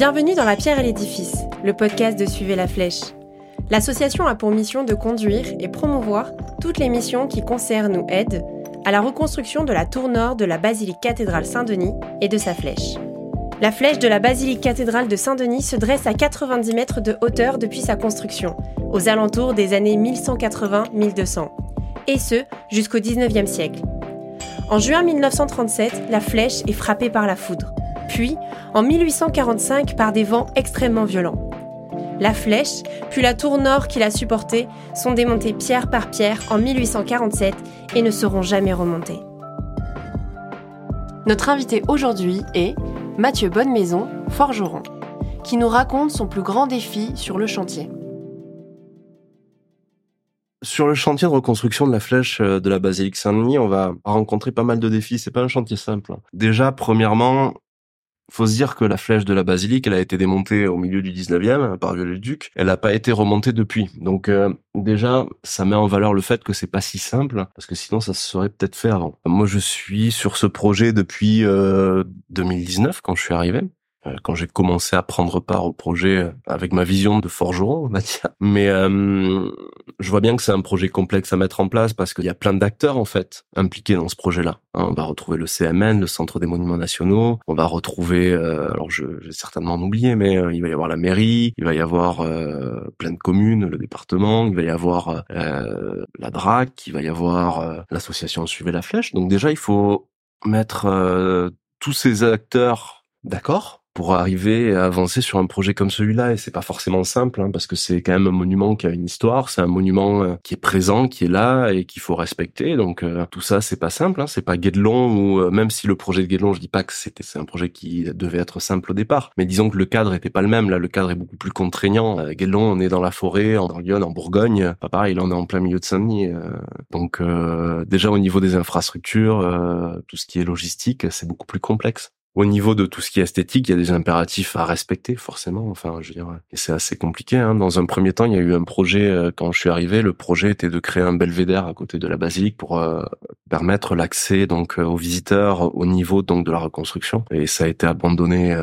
Bienvenue dans La Pierre et l'Édifice, le podcast de Suivez la Flèche. L'association a pour mission de conduire et promouvoir toutes les missions qui concernent ou aident à la reconstruction de la tour nord de la basilique cathédrale Saint-Denis et de sa flèche. La flèche de la basilique cathédrale de Saint-Denis se dresse à 90 mètres de hauteur depuis sa construction, aux alentours des années 1180-1200, et ce jusqu'au 19e siècle. En juin 1937, la flèche est frappée par la foudre, puis en 1845 par des vents extrêmement violents. La flèche, puis la tour nord qui l'a supportée, sont démontées pierre par pierre en 1847 et ne seront jamais remontées. Notre invité aujourd'hui est Mathieu Bonnemaison, forgeron, qui nous raconte son plus grand défi sur le chantier. Sur le chantier de reconstruction de la flèche euh, de la basilique Saint-Denis, on va rencontrer pas mal de défis. C'est pas un chantier simple. Déjà, premièrement, faut se dire que la flèche de la basilique, elle a été démontée au milieu du 19e par Viollet-le-Duc. Elle n'a pas été remontée depuis. Donc euh, déjà, ça met en valeur le fait que c'est pas si simple, parce que sinon ça se serait peut-être fait avant. Moi, je suis sur ce projet depuis 2019 euh, quand je suis arrivé. Euh, quand j'ai commencé à prendre part au projet euh, avec ma vision de forgeron, on va dire. Mais euh, je vois bien que c'est un projet complexe à mettre en place parce qu'il y a plein d'acteurs en fait impliqués dans ce projet-là. Hein, on va retrouver le CMN, le Centre des Monuments Nationaux. On va retrouver, alors je vais certainement en oublier, mais il va y avoir la mairie, il va y avoir plein de communes, le département, il va y avoir la DRAC, il va y avoir l'association Suivez la Flèche. Donc déjà, il faut mettre tous ces acteurs d'accord pour arriver à avancer sur un projet comme celui-là. Et c'est pas forcément simple, hein, parce que c'est quand même un monument qui a une histoire, c'est un monument euh, qui est présent, qui est là et qu'il faut respecter. Donc euh, tout ça, c'est pas simple. Hein, c'est pas Guédelon ou euh, même si le projet de Guédelon, je dis pas que c'était c'est un projet qui devait être simple au départ, mais disons que le cadre était pas le même. Là, le cadre est beaucoup plus contraignant. À Guédelon, on est dans la forêt, en Lyon, en Bourgogne. Pas pareil, là, on est en plein milieu de Saint-Denis. donc déjà au niveau des infrastructures, tout ce qui est logistique, c'est beaucoup plus complexe au niveau de tout ce qui est esthétique, il y a des impératifs à respecter forcément. Enfin, je veux dire, c'est assez compliqué. Hein. Dans un premier temps, il y a eu un projet euh, quand je suis arrivé. Le projet était de créer un belvédère à côté de la basilique pour euh, permettre l'accès donc euh, aux visiteurs au niveau donc de la reconstruction. Et ça a été abandonné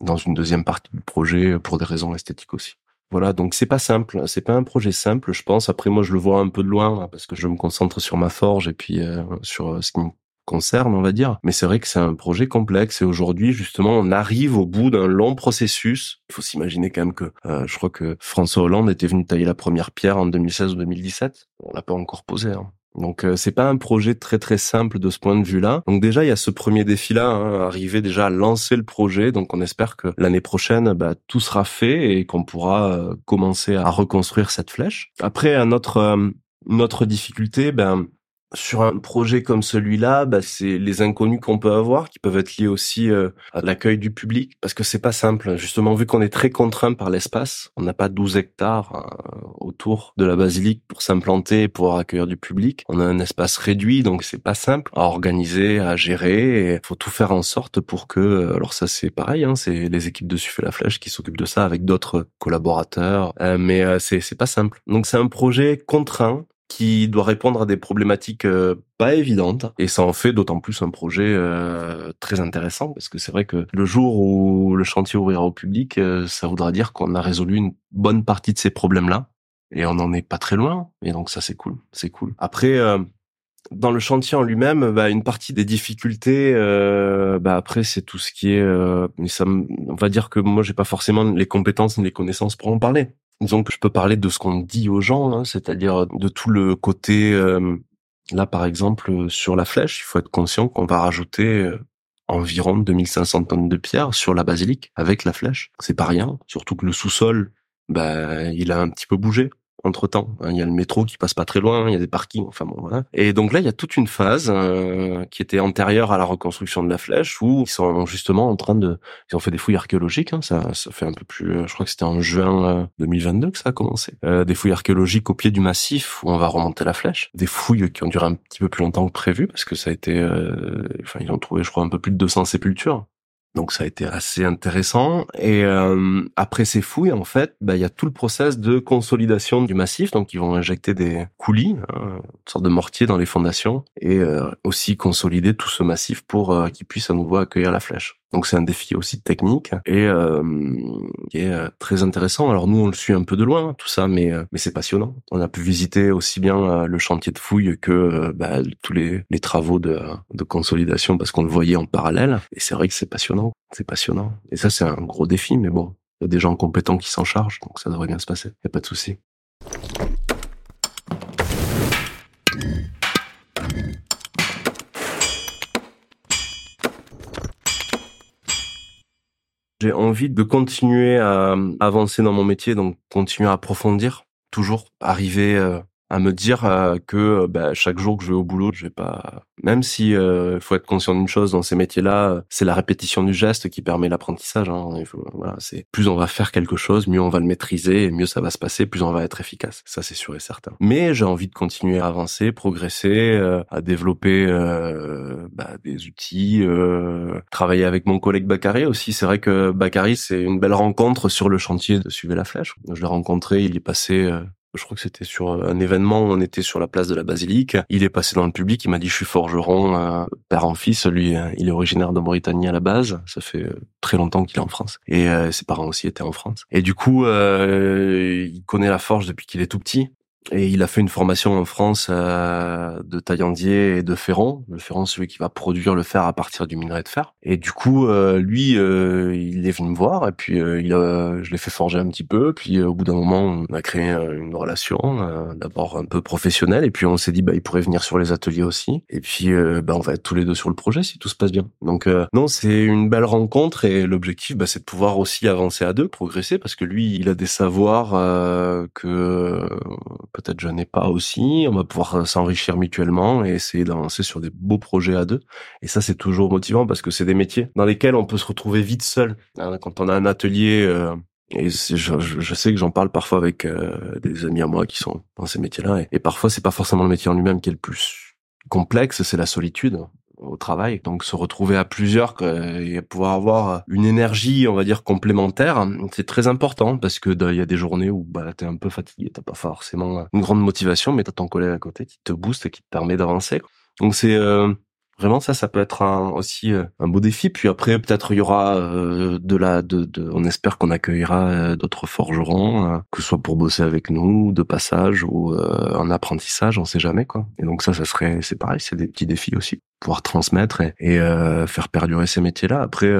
dans une deuxième partie du projet pour des raisons esthétiques aussi. Voilà, donc c'est pas simple, c'est pas un projet simple, je pense. Après moi, je le vois un peu de loin parce que je me concentre sur ma forge et puis sur ce qui me concerne, on va dire. Mais c'est vrai que c'est un projet complexe et aujourd'hui, justement, on arrive au bout d'un long processus. Il faut s'imaginer quand même que euh, je crois que François Hollande était venu tailler la première pierre en 2016 ou 2017. On l'a pas encore posé. Hein. Donc euh, c'est pas un projet très très simple de ce point de vue-là. Donc déjà il y a ce premier défi-là, hein, arriver déjà à lancer le projet. Donc on espère que l'année prochaine bah, tout sera fait et qu'on pourra euh, commencer à reconstruire cette flèche. Après un autre une autre difficulté, ben sur un projet comme celui-là, bah, c'est les inconnus qu'on peut avoir, qui peuvent être liés aussi euh, à l'accueil du public, parce que c'est pas simple. Justement, vu qu'on est très contraint par l'espace, on n'a pas 12 hectares euh, autour de la basilique pour s'implanter et pouvoir accueillir du public. On a un espace réduit, donc c'est pas simple à organiser, à gérer. Il faut tout faire en sorte pour que, euh, alors ça c'est pareil, hein, c'est les équipes de Suffet la Flèche qui s'occupent de ça avec d'autres collaborateurs, mais c'est c'est pas simple. Donc c'est un projet contraint qui doit répondre à des problématiques euh, pas évidentes et ça en fait d'autant plus un projet euh, très intéressant parce que c'est vrai que le jour où le chantier ouvrira au public, euh, ça voudra dire qu'on a résolu une bonne partie de ces problèmes-là et on n'en est pas très loin et donc ça c'est cool, c'est cool. Après dans le chantier en lui-même, bah, une partie des difficultés, bah, après c'est tout ce qui est, mais ça, on va dire que moi j'ai pas forcément les compétences ni les connaissances pour en parler. Disons que je peux parler de ce qu'on dit aux gens, hein, c'est-à-dire de tout le côté. Euh, là, par exemple, sur la flèche, il faut être conscient qu'on va rajouter euh, environ 2500 tonnes de pierre sur la basilique avec la flèche. C'est pas rien, surtout que le sous-sol, bah, il a un petit peu bougé entre temps. Hein, il y a le métro qui passe pas très loin, il y a des parkings, enfin bon voilà. Et donc là, il y a toute une phase euh, qui était antérieure à la reconstruction de la flèche où ils sont justement en train de, ils ont fait des fouilles archéologiques. Hein, ça, ça fait un peu plus, je crois que c'était en juin 2022 euh, que ça a commencé. Euh, des fouilles archéologiques au pied du massif où on va remonter la flèche. Des fouilles qui ont duré un petit peu plus longtemps que prévu parce que ça a été, enfin ils ont trouvé, je crois, un peu plus de 200 sépultures. Donc ça a été assez intéressant. Et euh, après ces fouilles, en fait, bah, il y a tout le process de consolidation du massif. Donc ils vont injecter des coulis, hein, une sorte de mortier dans les fondations, et euh, aussi consolider tout ce massif pour euh, qu'il puisse à nouveau accueillir la flèche. Donc c'est un défi aussi technique et euh, qui est euh, très intéressant. Alors nous on le suit un peu de loin tout ça, mais mais c'est passionnant. On a pu visiter aussi bien le chantier de fouille que bah, tous les, les travaux de, de consolidation parce qu'on le voyait en parallèle. Et c'est vrai que c'est passionnant, c'est passionnant. Et ça c'est un gros défi, mais bon, il y a des gens compétents qui s'en chargent, donc ça devrait bien se passer. Y a pas de souci. J'ai envie de continuer à avancer dans mon métier, donc continuer à approfondir, toujours arriver euh, à me dire euh, que bah, chaque jour que je vais au boulot, je vais pas. Même si euh, faut être conscient d'une chose dans ces métiers-là, c'est la répétition du geste qui permet l'apprentissage. Hein. voilà, c'est plus on va faire quelque chose, mieux on va le maîtriser, mieux ça va se passer, plus on va être efficace. Ça c'est sûr et certain. Mais j'ai envie de continuer à avancer, progresser, euh, à développer bah, des outils, travailler avec mon collègue Bakary aussi. C'est vrai que Bakary c'est une belle rencontre sur le chantier de Suivez la Flèche. Je l'ai rencontré, il est passé je crois que c'était sur un événement où on était sur la place de la basilique. Il est passé dans le public, il m'a dit je suis forgeron, euh, père en fils. Lui, euh, il est originaire de Mauritanie à la base. Ça fait euh, très longtemps qu'il est en France. Et ses parents aussi étaient en France. Et du coup, il connaît la forge depuis qu'il est tout petit. Et il a fait une formation en France euh, de taillandier et de ferron. Le ferron, celui qui va produire le fer à partir du minerai de fer. Et du coup, euh, lui, euh, il est venu me voir et puis il a, je l'ai fait forger un petit peu. Puis au bout d'un moment, on a créé une relation, d'abord un peu professionnelle. Et puis on s'est dit, bah, il pourrait venir sur les ateliers aussi. Et puis, bah, on va être tous les deux sur le projet si tout se passe bien. Donc non, c'est une belle rencontre et l'objectif, bah, c'est de pouvoir aussi avancer à deux, progresser, parce que lui, il a des savoirs que peut-être je n'ai pas aussi. On va pouvoir euh, s'enrichir mutuellement et essayer d'avancer sur des beaux projets à deux. Et ça, c'est toujours motivant parce que c'est des métiers dans lesquels on peut se retrouver vite seul. Hein, quand on a un atelier, euh, et je, je, sais que j'en parle parfois avec euh, des amis à moi qui sont dans ces métiers-là. Et, et parfois, c'est pas forcément le métier en lui-même qui est le plus complexe, c'est la solitude au travail. Donc se retrouver à plusieurs et pouvoir avoir une énergie, on va dire, complémentaire, c'est très important parce que il y a des journées où bah, tu es un peu fatigué, t'as pas forcément une grande motivation, mais t'as ton collègue à côté qui te booste et qui te permet d'avancer. Donc c'est euh, Vraiment, ça, ça peut être un, aussi euh, un beau défi. Puis après, peut-être il y aura euh, de la, de, de, on espère qu'on accueillera euh, d'autres forgerons, que ce soit pour bosser avec nous, de passage ou en apprentissage, on sait jamais quoi. Et donc ça, ça serait, c'est pareil, c'est des petits défis aussi, pouvoir transmettre et, et faire perdurer ces métiers-là. Après,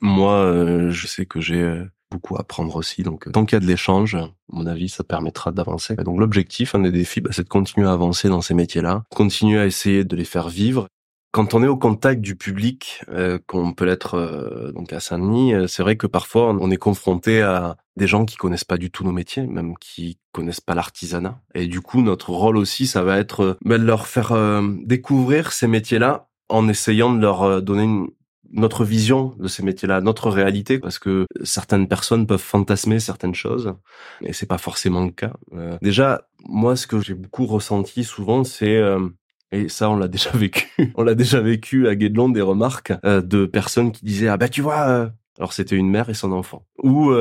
moi, je sais que j'ai beaucoup à apprendre aussi. Donc, tant qu'il y a de l'échange, à mon avis, ça permettra d'avancer. Donc, l'objectif, un des défis, bah, c'est de continuer à avancer dans ces métiers-là, continuer à essayer de les faire vivre. Quand on est au contact du public, euh, qu'on peut l'être euh, donc à Saint-Denis, euh, c'est vrai que parfois on est confronté à des gens qui connaissent pas du tout nos métiers, même qui connaissent pas l'artisanat. Et du coup, notre rôle aussi, ça va être bah, de leur faire découvrir ces métiers-là en essayant de leur donner une, notre vision de ces métiers-là, notre réalité, parce que certaines personnes peuvent fantasmer certaines choses, et c'est pas forcément le cas. Euh, déjà, moi, ce que j'ai beaucoup ressenti souvent, c'est euh, et ça, on l'a déjà vécu. on l'a déjà vécu à Guédelon des remarques euh, de personnes qui disaient ah bah tu vois, alors c'était une mère et son enfant, ou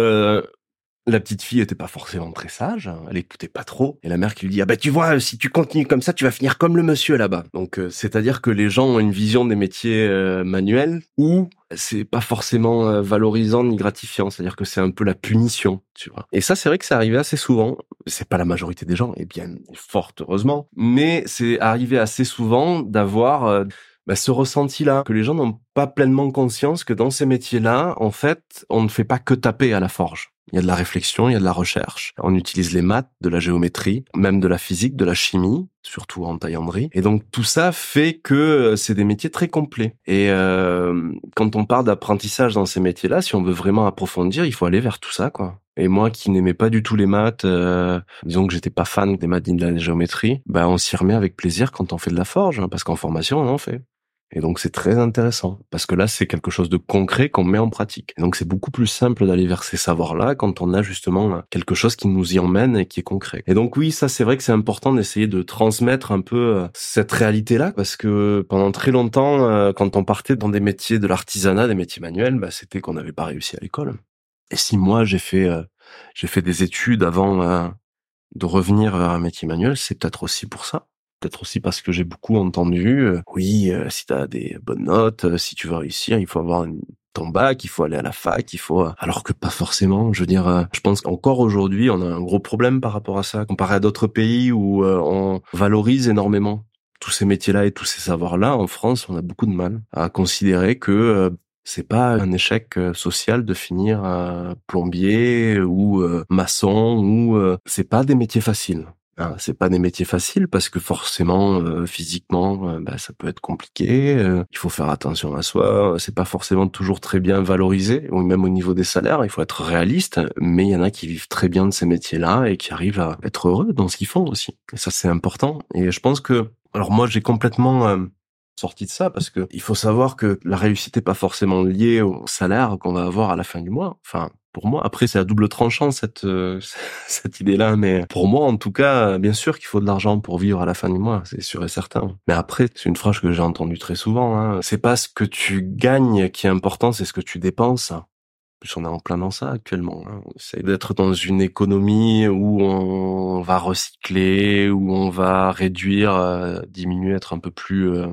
la petite fille était pas forcément très sage, hein. elle écoutait pas trop. Et la mère qui lui dit ah bah tu vois si tu continues comme ça tu vas finir comme le monsieur là-bas. Donc euh, c'est-à-dire que les gens ont une vision des métiers euh, manuels où c'est pas forcément euh, valorisant ni gratifiant, c'est-à-dire que c'est un peu la punition, tu vois. Et ça c'est vrai que c'est arrivé assez souvent. C'est pas la majorité des gens, et bien fort heureusement, mais c'est arrivé assez souvent d'avoir bah, ce ressenti-là, que les gens n'ont pas pleinement conscience que dans ces métiers-là, en fait, on ne fait pas que taper à la forge. Il y a de la réflexion, il y a de la recherche. On utilise les maths, de la géométrie, même de la physique, de la chimie, surtout en taillanderie. Et donc tout ça fait que euh, c'est des métiers très complets. Et euh, quand on parle d'apprentissage dans ces métiers-là, si on veut vraiment approfondir, il faut aller vers tout ça, quoi. Et moi qui n'aimais pas du tout les maths, euh, disons que j'étais pas fan des maths ni de la géométrie, bah on s'y remet avec plaisir quand on fait de la forge, hein, parce qu'en formation on en fait. Et donc c'est très intéressant parce que là c'est quelque chose de concret qu'on met en pratique. Et donc c'est beaucoup plus simple d'aller vers ces savoirs-là quand on a justement quelque chose qui nous y emmène et qui est concret. Et donc oui, ça c'est vrai que c'est important d'essayer de transmettre un peu euh, cette réalité-là parce que pendant très longtemps, euh, quand on partait dans des métiers de l'artisanat, des métiers manuels, bah, c'était qu'on n'avait pas réussi à l'école. Et si moi j'ai fait euh, j'ai fait des études avant de revenir vers un métier manuel, c'est peut-être aussi pour ça. Peut-être aussi parce que j'ai beaucoup entendu, euh, oui, euh, si tu as des bonnes notes, euh, si tu veux réussir, il faut avoir ton bac, il faut aller à la fac, il faut... Alors que pas forcément, je veux dire, je pense qu'encore aujourd'hui, on a un gros problème par rapport à ça, comparé à d'autres pays où on valorise énormément tous ces métiers-là et tous ces savoirs-là. En France, on a beaucoup de mal à considérer que c'est pas un échec social de finir plombier ou maçon ou c'est pas des métiers faciles. Ah, c'est pas des métiers faciles parce que forcément euh, physiquement euh, bah, ça peut être compliqué. Euh, il faut faire attention à soi. C'est pas forcément toujours très bien valorisé ou même au niveau des salaires. Il faut être réaliste. Mais il y en a qui vivent très bien de ces métiers-là et qui arrivent à être heureux dans ce qu'ils font aussi. Et ça c'est important. Et je pense que alors moi j'ai complètement sorti de ça parce que il faut savoir que la réussite est pas forcément liée au salaire qu'on va avoir à la fin du mois. Enfin, pour moi. Après, c'est à double tranchant cette euh, cette idée-là, mais pour moi, en tout cas, bien sûr qu'il faut de l'argent pour vivre à la fin du mois, c'est sûr et certain. Mais après, c'est une phrase que j'ai entendue très souvent. Hein. C'est pas ce que tu gagnes qui est important, c'est ce que tu dépenses. En plus, on est en plein dans ça actuellement. Hein. On essaie d'être dans une économie où on va recycler, où on va réduire, euh, diminuer, être un peu plus euh,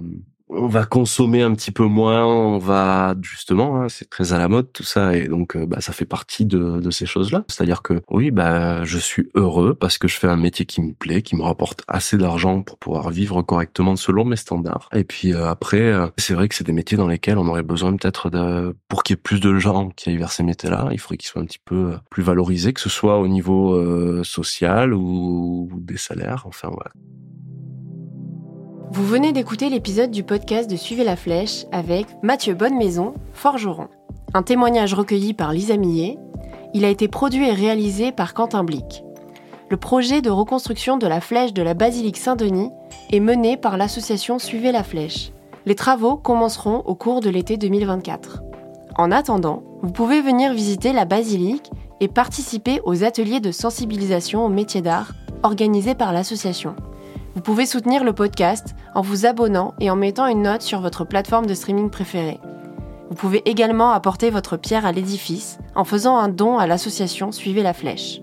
on va consommer un petit peu moins, on va justement, hein, c'est très à la mode tout ça, et donc euh, bah, ça fait partie de, ces choses-là. C'est-à-dire que oui, bah je suis heureux parce que je fais un métier qui me plaît, qui me rapporte assez d'argent pour pouvoir vivre correctement selon mes standards. Et puis euh, après, euh, c'est vrai que c'est des métiers dans lesquels on aurait besoin peut-être de, pour qu'il y ait plus de gens qui aillent vers ces métiers-là, il faudrait qu'ils soient un petit peu plus valorisés, que ce soit au niveau social ou, des salaires. Enfin ouais. Vous venez d'écouter l'épisode du podcast de Suivez la Flèche avec Mathieu Bonnemaison, forgeron. Un témoignage recueilli par Lisa Millet. Il a été produit et réalisé par Quentin Blic. Le projet de reconstruction de la flèche de la basilique Saint-Denis est mené par l'association Suivez la Flèche. Les travaux commenceront au cours de l'été 2024. En attendant, vous pouvez venir visiter la basilique et participer aux ateliers de sensibilisation au métier d'art organisés par l'association. Vous pouvez soutenir le podcast en vous abonnant et en mettant une note sur votre plateforme de streaming préférée. Vous pouvez également apporter votre pierre à l'édifice en faisant un don à l'association Suivez la Flèche.